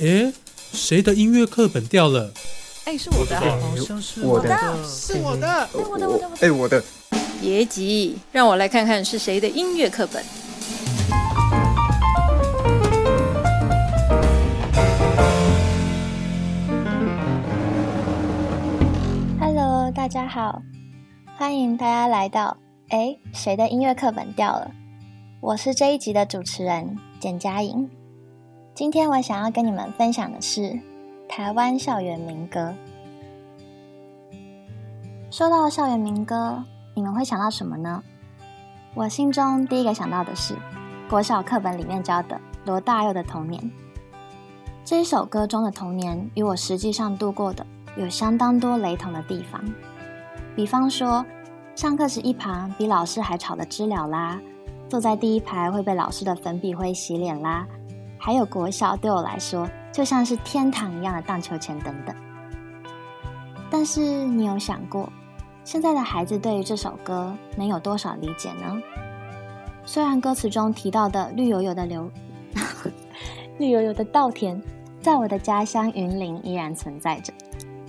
诶，谁的音乐课本掉了？哎，是我的，好像是我的，是我的，我的，我的，哎，我的。别急，让我来看看是谁的音乐课本。Hello，大家好，欢迎大家来到哎，谁的音乐课本掉了？我是这一集的主持人简佳颖。今天我想要跟你们分享的是台湾校园民歌。说到校园民歌，你们会想到什么呢？我心中第一个想到的是国小课本里面教的罗大佑的童年。这首歌中的童年与我实际上度过的有相当多雷同的地方，比方说上课时一旁比老师还吵的知了啦。坐在第一排会被老师的粉笔灰洗脸啦，还有国小对我来说就像是天堂一样的荡秋千等等。但是你有想过，现在的孩子对于这首歌能有多少理解呢？虽然歌词中提到的绿油油的流，绿油油的稻田，在我的家乡云林依然存在着，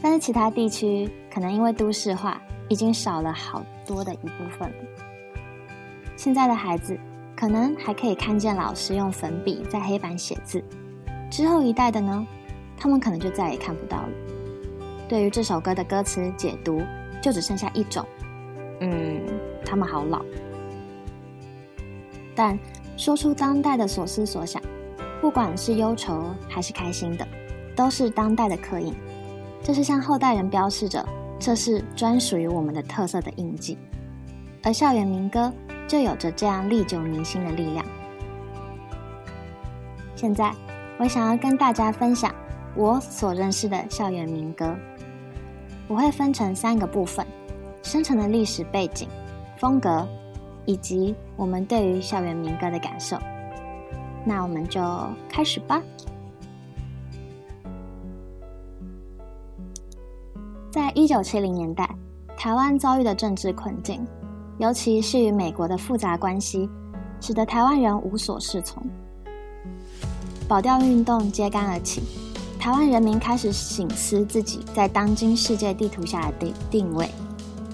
但是其他地区可能因为都市化，已经少了好多的一部分。现在的孩子可能还可以看见老师用粉笔在黑板写字，之后一代的呢，他们可能就再也看不到了。对于这首歌的歌词解读，就只剩下一种：嗯，他们好老。但说出当代的所思所想，不管是忧愁还是开心的，都是当代的刻印。这是向后代人标示着，这是专属于我们的特色的印记。而校园民歌。就有着这样历久弥新的力量。现在，我想要跟大家分享我所认识的校园民歌。我会分成三个部分：生成的历史背景、风格，以及我们对于校园民歌的感受。那我们就开始吧。在一九七零年代，台湾遭遇的政治困境。尤其是与美国的复杂关系，使得台湾人无所适从。保钓运动揭竿而起，台湾人民开始醒思自己在当今世界地图下的定定位，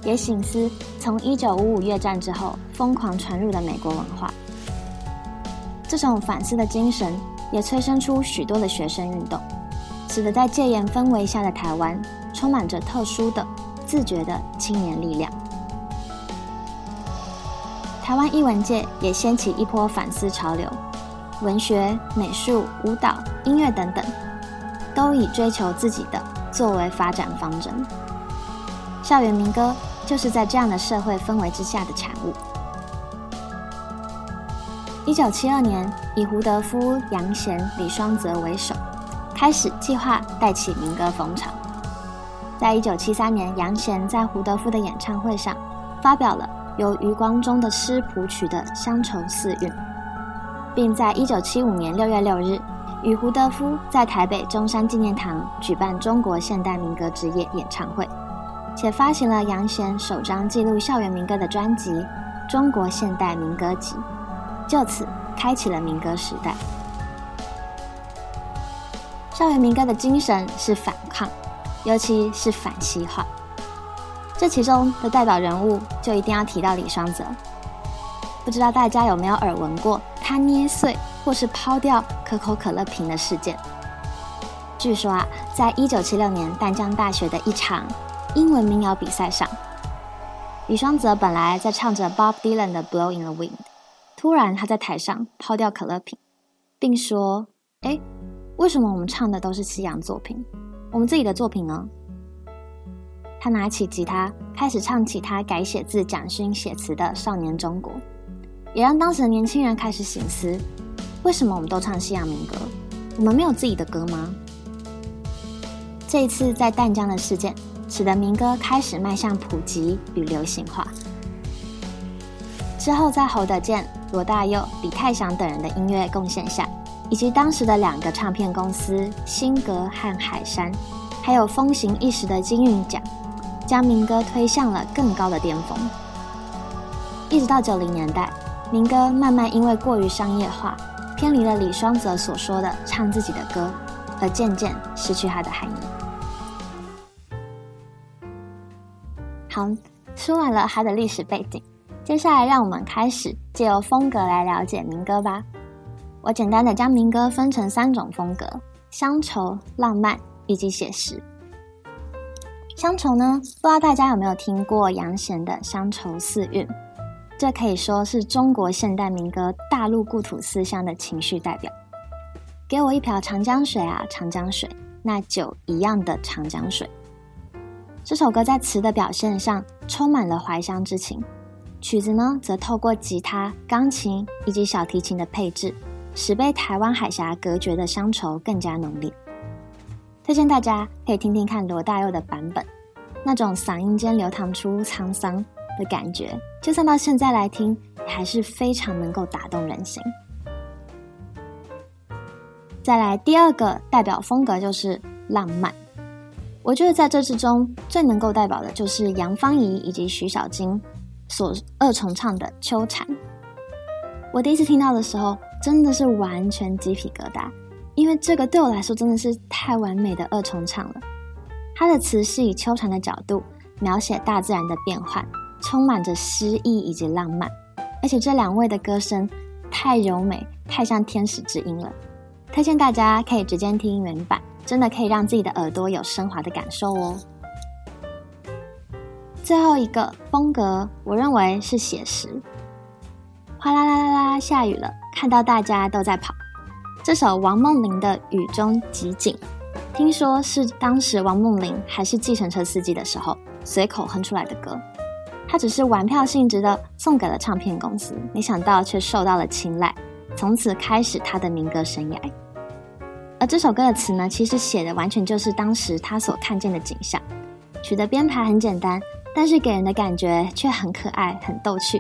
也醒思从一九五五越战之后疯狂传入的美国文化。这种反思的精神也催生出许多的学生运动，使得在戒严氛围下的台湾充满着特殊的、自觉的青年力量。台湾艺文界也掀起一波反思潮流，文学、美术、舞蹈、音乐等等，都以追求自己的作为发展方针。校园民歌就是在这样的社会氛围之下的产物。一九七二年，以胡德夫、杨贤、李双泽为首，开始计划带起民歌风潮。在一九七三年，杨贤在胡德夫的演唱会上发表了。由余光中的诗谱曲的《乡愁四韵》，并在一九七五年六月六日与胡德夫在台北中山纪念堂举办中国现代民歌之夜演唱会，且发行了杨贤首张记录校园民歌的专辑《中国现代民歌集》，就此开启了民歌时代。校园民歌的精神是反抗，尤其是反西化。这其中的代表人物就一定要提到李双泽。不知道大家有没有耳闻过他捏碎或是抛掉可口可乐瓶的事件？据说啊，在一九七六年淡江大学的一场英文民谣比赛上，李双泽本来在唱着 Bob Dylan 的《Blow in the Wind》，突然他在台上抛掉可乐瓶，并说：“哎，为什么我们唱的都是西洋作品，我们自己的作品呢？”他拿起吉他，开始唱起他改写自蒋勋写词的《少年中国》，也让当时的年轻人开始醒思：为什么我们都唱西洋民歌，我们没有自己的歌吗？这一次在淡江的事件，使得民歌开始迈向普及与流行化。之后，在侯德健、罗大佑、李泰祥等人的音乐贡献下，以及当时的两个唱片公司新格和海山，还有风行一时的金韵奖。将民歌推向了更高的巅峰，一直到九零年代，民歌慢慢因为过于商业化，偏离了李双泽所说的唱自己的歌，而渐渐失去它的含义。好，说完了它的历史背景，接下来让我们开始借由风格来了解民歌吧。我简单的将民歌分成三种风格：乡愁、浪漫以及写实。乡愁呢，不知道大家有没有听过杨贤的《乡愁四韵》？这可以说是中国现代民歌大陆故土思乡的情绪代表。给我一瓢长江水啊，长江水，那酒一样的长江水。这首歌在词的表现上充满了怀乡之情，曲子呢则透过吉他、钢琴以及小提琴的配置，使被台湾海峡隔绝的乡愁更加浓烈。推荐大家可以听听看罗大佑的版本，那种嗓音间流淌出沧桑的感觉，就算到现在来听，还是非常能够打动人心。再来第二个代表风格就是浪漫，我觉得在这之中最能够代表的就是杨芳仪以及徐小菁所二重唱的《秋蝉》。我第一次听到的时候，真的是完全鸡皮疙瘩。因为这个对我来说真的是太完美的二重唱了。它的词是以秋蝉的角度描写大自然的变换，充满着诗意以及浪漫。而且这两位的歌声太柔美，太像天使之音了。推荐大家可以直接听原版，真的可以让自己的耳朵有升华的感受哦。最后一个风格，我认为是写实。哗啦啦啦啦，下雨了，看到大家都在跑。这首王梦玲的《雨中集锦》，听说是当时王梦玲还是计程车司机的时候随口哼出来的歌。他只是玩票性质的送给了唱片公司，没想到却受到了青睐，从此开始他的民歌生涯。而这首歌的词呢，其实写的完全就是当时他所看见的景象。曲的编排很简单，但是给人的感觉却很可爱、很逗趣，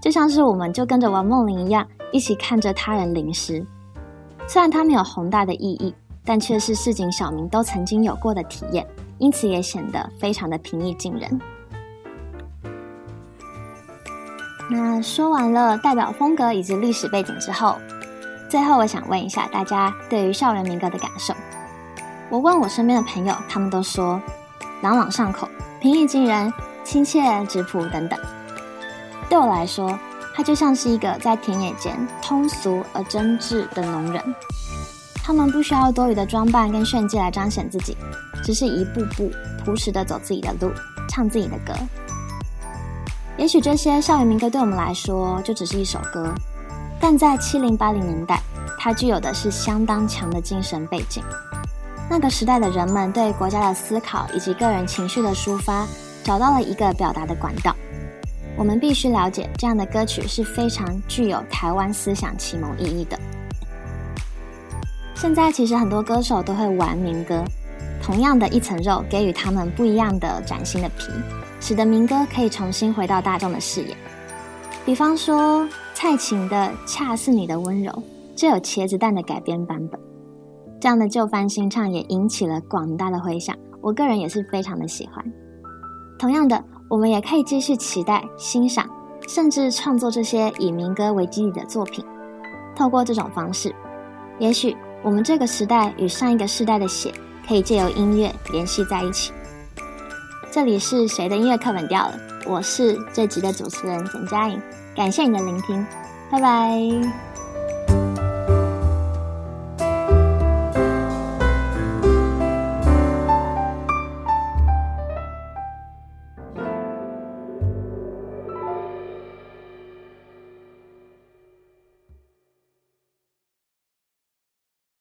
就像是我们就跟着王梦玲一样，一起看着他人淋湿。虽然它没有宏大的意义，但却是市井小民都曾经有过的体验，因此也显得非常的平易近人。那说完了代表风格以及历史背景之后，最后我想问一下大家对于校园民歌的感受。我问我身边的朋友，他们都说朗朗上口、平易近人、亲切质朴等等。对我来说，他就像是一个在田野间通俗而真挚的农人，他们不需要多余的装扮跟炫技来彰显自己，只是一步步朴实的走自己的路，唱自己的歌。也许这些校园民歌对我们来说就只是一首歌，但在七零八零年代，它具有的是相当强的精神背景。那个时代的人们对国家的思考以及个人情绪的抒发，找到了一个表达的管道。我们必须了解，这样的歌曲是非常具有台湾思想启蒙意义的。现在其实很多歌手都会玩民歌，同样的一层肉，给予他们不一样的崭新的皮，使得民歌可以重新回到大众的视野。比方说蔡琴的《恰似你的温柔》，就有茄子蛋的改编版本，这样的旧翻新唱也引起了广大的回响，我个人也是非常的喜欢。同样的。我们也可以继续期待、欣赏，甚至创作这些以民歌为基底的作品。透过这种方式，也许我们这个时代与上一个时代的血，可以借由音乐联系在一起。这里是谁的音乐课本掉了？我是这集的主持人简佳颖，感谢你的聆听，拜拜。